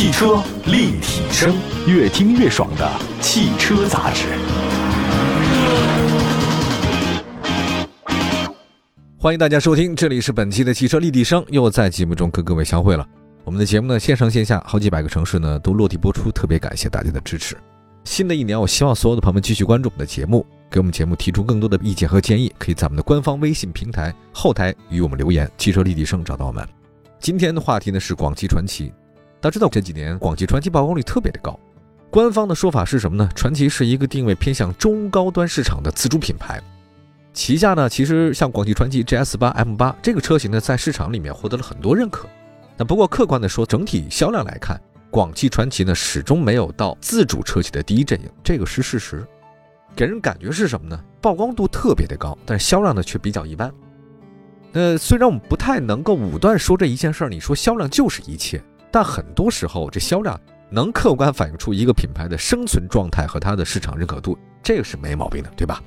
汽车立体声，越听越爽的汽车杂志。欢迎大家收听，这里是本期的汽车立体声，又在节目中跟各位相会了。我们的节目呢，线上线下好几百个城市呢都落地播出，特别感谢大家的支持。新的一年，我希望所有的朋友们继续关注我们的节目，给我们节目提出更多的意见和建议，可以在我们的官方微信平台后台与我们留言。汽车立体声找到我们。今天的话题呢是广汽传祺。大家知道这几年广汽传祺曝光率特别的高，官方的说法是什么呢？传祺是一个定位偏向中高端市场的自主品牌，旗下呢其实像广汽传祺 GS 八 M 八这个车型呢，在市场里面获得了很多认可。那不过客观的说，整体销量来看，广汽传祺呢始终没有到自主车企的第一阵营，这个是事实。给人感觉是什么呢？曝光度特别的高，但是销量呢却比较一般。那虽然我们不太能够武断说这一件事儿，你说销量就是一切。但很多时候，这销量能客观反映出一个品牌的生存状态和它的市场认可度，这个是没毛病的，对吧？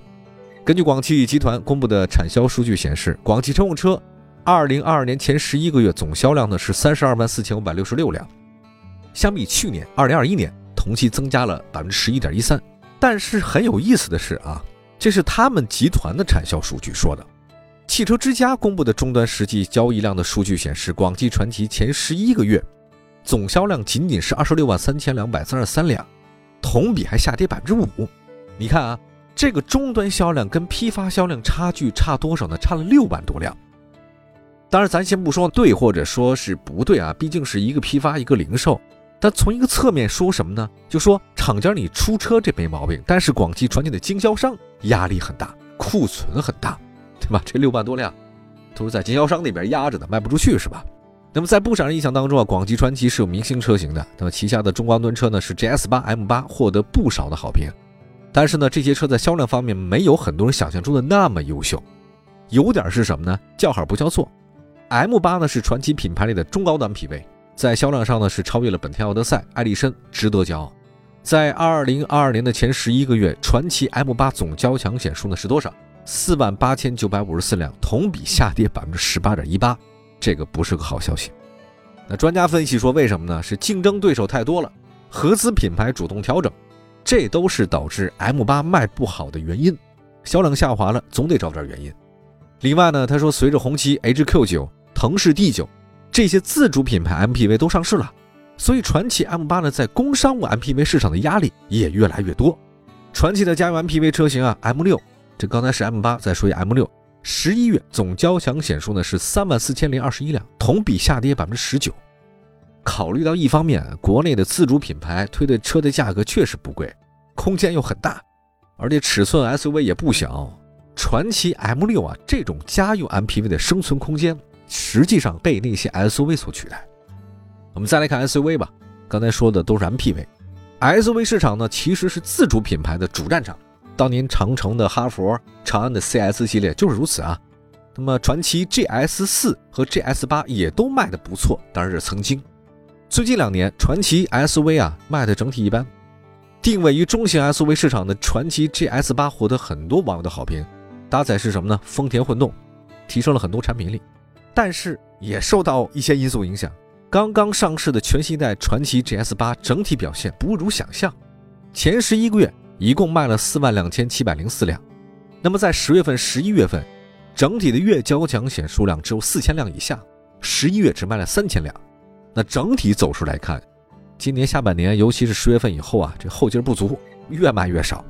根据广汽集团公布的产销数据显示，广汽乘用车2022年前十一个月总销量呢是32万4566辆，相比去年2021年同期增加了11.13%。但是很有意思的是啊，这是他们集团的产销数据说的。汽车之家公布的终端实际交易量的数据显示，广汽传祺前十一个月。总销量仅仅是二十六万三千两百三十三辆，同比还下跌百分之五。你看啊，这个终端销量跟批发销量差距差多少呢？差了六万多辆。当然，咱先不说对或者说是不对啊，毕竟是一个批发一个零售。但从一个侧面说什么呢？就说厂家你出车这没毛病，但是广汽传祺的经销商压力很大，库存很大，对吧？这六万多辆都是在经销商那边压着的，卖不出去是吧？那么在不少人印象当中啊，广汽传祺是有明星车型的。那么旗下的中高端车呢是 GS 八、M 八，获得不少的好评。但是呢，这些车在销量方面没有很多人想象中的那么优秀。有点是什么呢？叫好不叫座。M 八呢是传祺品牌里的中高端品位，在销量上呢是超越了本田奥德赛、艾力绅，值得骄傲。在二零二二年的前十一个月，传祺 M 八总交强险数呢是多少？四万八千九百五十四辆，同比下跌百分之十八点一八。这个不是个好消息。那专家分析说，为什么呢？是竞争对手太多了，合资品牌主动调整，这都是导致 M8 卖不好的原因。销量下滑了，总得找点原因。另外呢，他说，随着红旗 HQ9、腾势 D9 这些自主品牌 MPV 都上市了，所以传祺 M8 呢，在工商务 MPV 市场的压力也越来越多。传祺的家用 MPV 车型啊，M6，这刚才是 M8，再说一 M6。十一月总交强险数呢是三万四千零二十一辆，同比下跌百分之十九。考虑到一方面，国内的自主品牌推的车的价格确实不贵，空间又很大，而且尺寸 SUV 也不小。传祺 M6 啊，这种家用 MPV 的生存空间实际上被那些 SUV 所取代。我们再来看 SUV 吧，刚才说的都是 MPV，SUV 市场呢其实是自主品牌的主战场。当年长城的哈佛、长安的 CS 系列就是如此啊。那么传祺 GS 四和 GS 八也都卖的不错，当然是曾经。最近两年传祺 SV 啊卖的整体一般，定位于中型 SUV 市场的传祺 GS 八获得很多网友的好评。搭载是什么呢？丰田混动，提升了很多产品力，但是也受到一些因素影响。刚刚上市的全新一代传祺 GS 八整体表现不如想象，前十一个月。一共卖了四万两千七百零四辆，那么在十月份、十一月份，整体的月交强险数量只有四千辆以下，十一月只卖了三千辆。那整体走势来看，今年下半年，尤其是十月份以后啊，这后劲不足，越卖越少。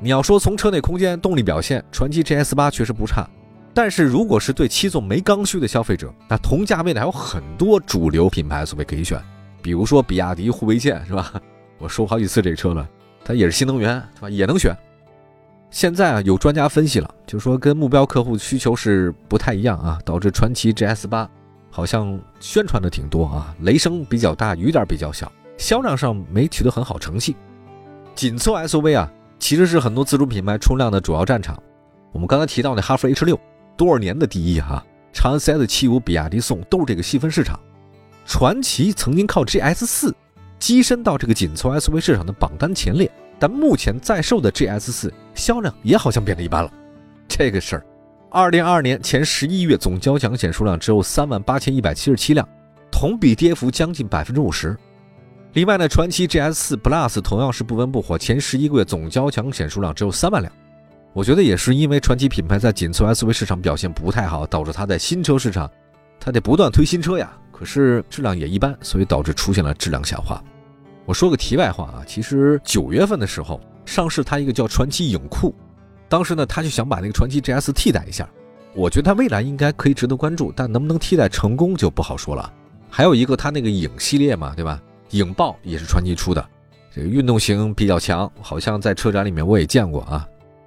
你要说从车内空间、动力表现，传祺 GS 八确实不差，但是如果是对七座没刚需的消费者，那同价位的还有很多主流品牌 SUV 可以选，比如说比亚迪护卫舰，是吧？我说好几次这车了。它也是新能源，是吧？也能选。现在啊，有专家分析了，就是说跟目标客户需求是不太一样啊，导致传祺 GS 八好像宣传的挺多啊，雷声比较大，雨点比较小，销量上没取得很好成绩。紧凑 SUV 啊，其实是很多自主品牌冲量的主要战场。我们刚才提到那哈弗 H 六多少年的第一哈，长安 CS 七五、比亚迪宋都是这个细分市场。传祺曾经靠 GS 四。跻身到这个紧凑 SUV 市场的榜单前列，但目前在售的 GS 四销量也好像变得一般了。这个事儿，二零二二年前十一月总交强险数量只有三万八千一百七十七辆，同比跌幅将近百分之五十。另外呢，传祺 GS 4 Plus 同样是不温不火，前十一个月总交强险数量只有三万辆。我觉得也是因为传祺品牌在紧凑 SUV 市场表现不太好，导致它在新车市场，它得不断推新车呀。可是质量也一般，所以导致出现了质量下滑。我说个题外话啊，其实九月份的时候上市它一个叫传奇影库，当时呢他就想把那个传奇 GS 替代一下。我觉得它未来应该可以值得关注，但能不能替代成功就不好说了。还有一个它那个影系列嘛，对吧？影豹也是传奇出的，这个运动型比较强，好像在车展里面我也见过啊。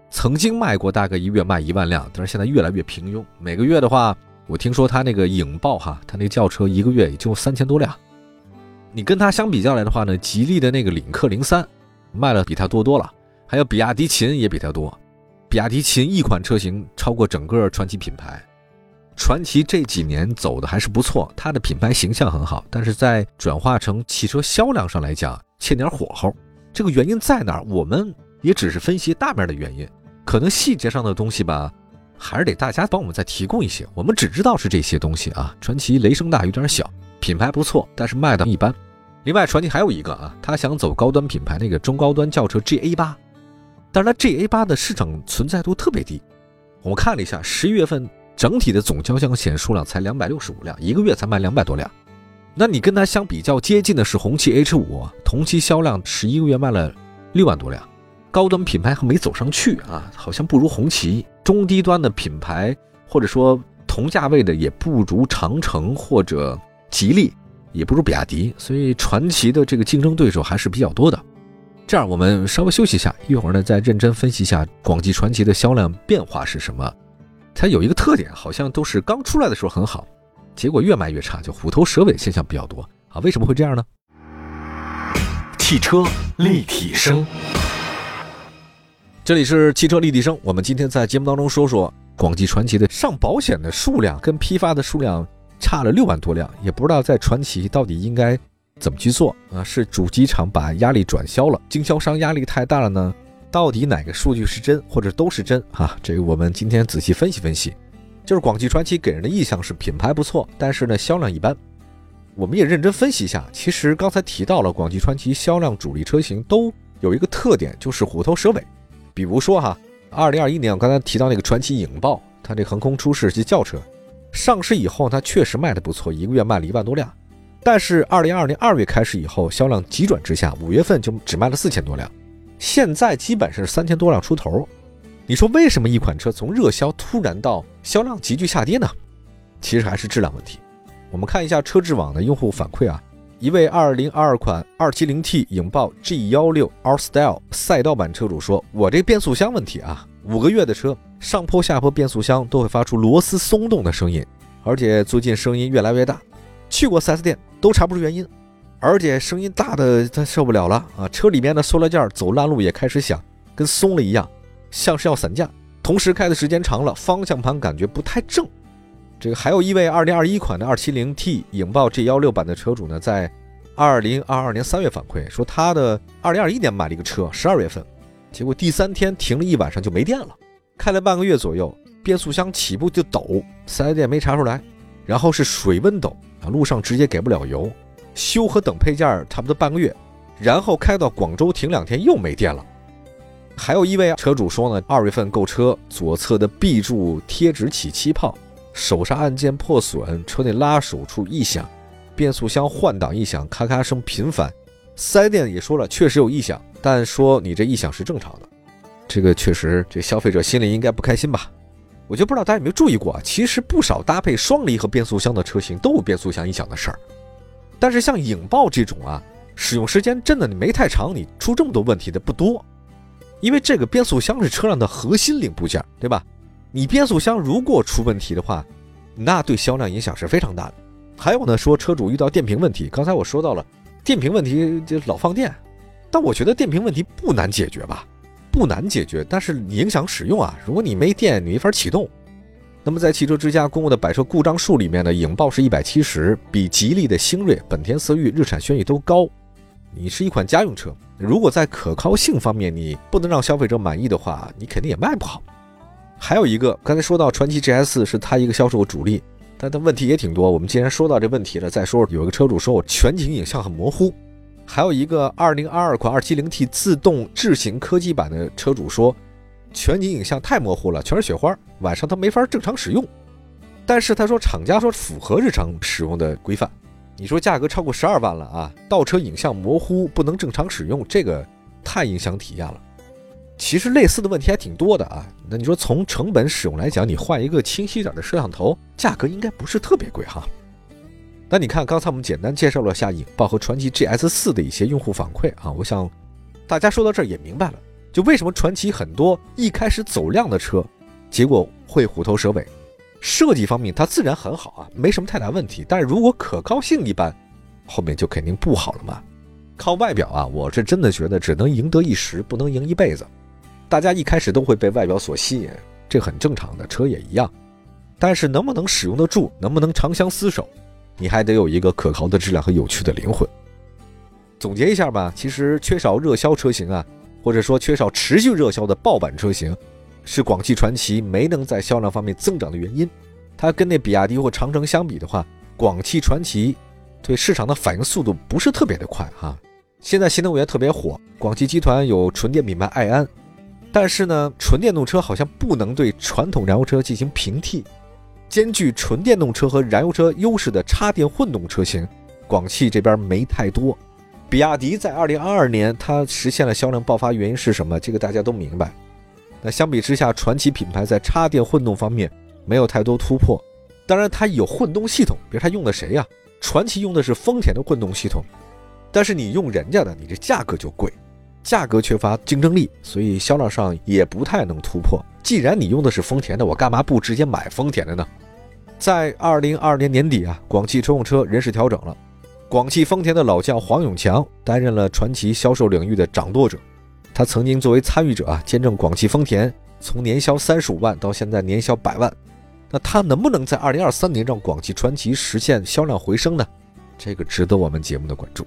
曾经卖过大概一月卖一万辆，但是现在越来越平庸。每个月的话，我听说它那个影豹哈，它那个轿车一个月也就三千多辆。你跟它相比较来的话呢，吉利的那个领克零三卖了比它多多了，还有比亚迪秦也比它多。比亚迪秦一款车型超过整个传祺品牌。传祺这几年走的还是不错，它的品牌形象很好，但是在转化成汽车销量上来讲欠点火候。这个原因在哪儿？我们也只是分析大面的原因。可能细节上的东西吧，还是得大家帮我们再提供一些。我们只知道是这些东西啊。传奇雷声大雨点小，品牌不错，但是卖的一般。另外，传祺还有一个啊，他想走高端品牌，那个中高端轿车 GA 八，但是它 GA 八的市场存在度特别低。我们看了一下，十一月份整体的总交强险数量才两百六十五辆，一个月才卖两百多辆。那你跟它相比较接近的是红旗 H 五，同期销量十一个月卖了六万多辆。高端品牌还没走上去啊，好像不如红旗。中低端的品牌或者说同价位的也不如长城或者吉利，也不如比亚迪。所以传奇的这个竞争对手还是比较多的。这样我们稍微休息一下，一会儿呢再认真分析一下广汽传祺的销量变化是什么。它有一个特点，好像都是刚出来的时候很好，结果越卖越差，就虎头蛇尾现象比较多啊。为什么会这样呢？汽车立体声。这里是汽车立体声，我们今天在节目当中说说广汽传祺的上保险的数量跟批发的数量差了六万多辆，也不知道在传祺到底应该怎么去做啊？是主机厂把压力转销了，经销商压力太大了呢？到底哪个数据是真，或者都是真啊？这个我们今天仔细分析分析。就是广汽传祺给人的印象是品牌不错，但是呢销量一般。我们也认真分析一下，其实刚才提到了广汽传祺销量主力车型都有一个特点，就是虎头蛇尾。比如说哈，二零二一年我刚才提到那个传祺影豹，它这横空出世是轿车，上市以后它确实卖的不错，一个月卖了一万多辆。但是二零二二年二月开始以后，销量急转直下，五月份就只卖了四千多辆，现在基本是三千多辆出头。你说为什么一款车从热销突然到销量急剧下跌呢？其实还是质量问题。我们看一下车质网的用户反馈啊。一位2022款 270T 影豹 G16 R Style 赛道版车主说：“我这变速箱问题啊，五个月的车，上坡下坡变速箱都会发出螺丝松动的声音，而且最近声音越来越大。去过 4S 店都查不出原因，而且声音大的他受不了了啊！车里面的塑料件走烂路也开始响，跟松了一样，像是要散架。同时开的时间长了，方向盘感觉不太正。”这个还有一位2021款的 270T 影豹 G16 版的车主呢，在2022年3月反馈说，他的2021年买了一个车，12月份，结果第三天停了一晚上就没电了，开了半个月左右，变速箱起步就抖，4S 店没查出来，然后是水温抖啊，路上直接给不了油，修和等配件差不多半个月，然后开到广州停两天又没电了。还有一位车主说呢，二月份购车，左侧的 B 柱贴纸起气泡。手刹按键破损，车内拉手处异响，变速箱换挡异响，咔咔声频繁。四 S 店也说了，确实有异响，但说你这异响是正常的。这个确实，这消费者心里应该不开心吧？我就不知道大家有没有注意过啊，其实不少搭配双离合变速箱的车型都有变速箱异响的事儿。但是像影豹这种啊，使用时间真的你没太长，你出这么多问题的不多，因为这个变速箱是车辆的核心零部件，对吧？你变速箱如果出问题的话，那对销量影响是非常大的。还有呢，说车主遇到电瓶问题，刚才我说到了电瓶问题就老放电，但我觉得电瓶问题不难解决吧？不难解决，但是影响使用啊。如果你没电，你没法启动。那么在汽车之家公布的百车故障数里面呢，影豹是一百七十，比吉利的星瑞、本田思域、日产轩逸都高。你是一款家用车，如果在可靠性方面你不能让消费者满意的话，你肯定也卖不好。还有一个，刚才说到传祺 GS 是它一个销售主力，但它问题也挺多。我们既然说到这问题了，再说有一个车主说我全景影像很模糊，还有一个2022款 270T 自动智行科技版的车主说，全景影像太模糊了，全是雪花，晚上他没法正常使用。但是他说厂家说符合日常使用的规范。你说价格超过十二万了啊，倒车影像模糊不能正常使用，这个太影响体验了。其实类似的问题还挺多的啊。那你说从成本使用来讲，你换一个清晰点的摄像头，价格应该不是特别贵哈。那你看，刚才我们简单介绍了下影豹和传祺 GS 四的一些用户反馈啊，我想大家说到这儿也明白了，就为什么传祺很多一开始走量的车，结果会虎头蛇尾。设计方面它自然很好啊，没什么太大问题，但是如果可靠性一般，后面就肯定不好了嘛。靠外表啊，我是真的觉得只能赢得一时，不能赢一辈子。大家一开始都会被外表所吸引，这很正常的，车也一样。但是能不能使用得住，能不能长相厮守？你还得有一个可靠的质量和有趣的灵魂。总结一下吧，其实缺少热销车型啊，或者说缺少持续热销的爆版车型，是广汽传祺没能在销量方面增长的原因。它跟那比亚迪或长城相比的话，广汽传祺对市场的反应速度不是特别的快哈。现在新能源特别火，广汽集团有纯电品牌爱安，但是呢，纯电动车好像不能对传统燃油车进行平替。兼具纯电动车和燃油车优势的插电混动车型，广汽这边没太多。比亚迪在二零二二年它实现了销量爆发，原因是什么？这个大家都明白。那相比之下，传祺品牌在插电混动方面没有太多突破。当然，它有混动系统，比如它用的谁呀？传祺用的是丰田的混动系统，但是你用人家的，你这价格就贵，价格缺乏竞争力，所以销量上也不太能突破。既然你用的是丰田的，我干嘛不直接买丰田的呢？在二零二二年年底啊，广汽乘用车人事调整了，广汽丰田的老将黄永强担任了传祺销售领域的掌舵者。他曾经作为参与者啊，见证广汽丰田从年销三十五万到现在年销百万。那他能不能在二零二三年让广汽传祺实现销量回升呢？这个值得我们节目的关注。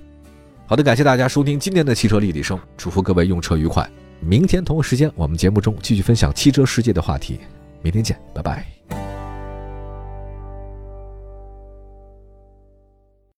好的，感谢大家收听今天的汽车立体声，祝福各位用车愉快。明天同一时间，我们节目中继续分享汽车世界的话题。明天见，拜拜。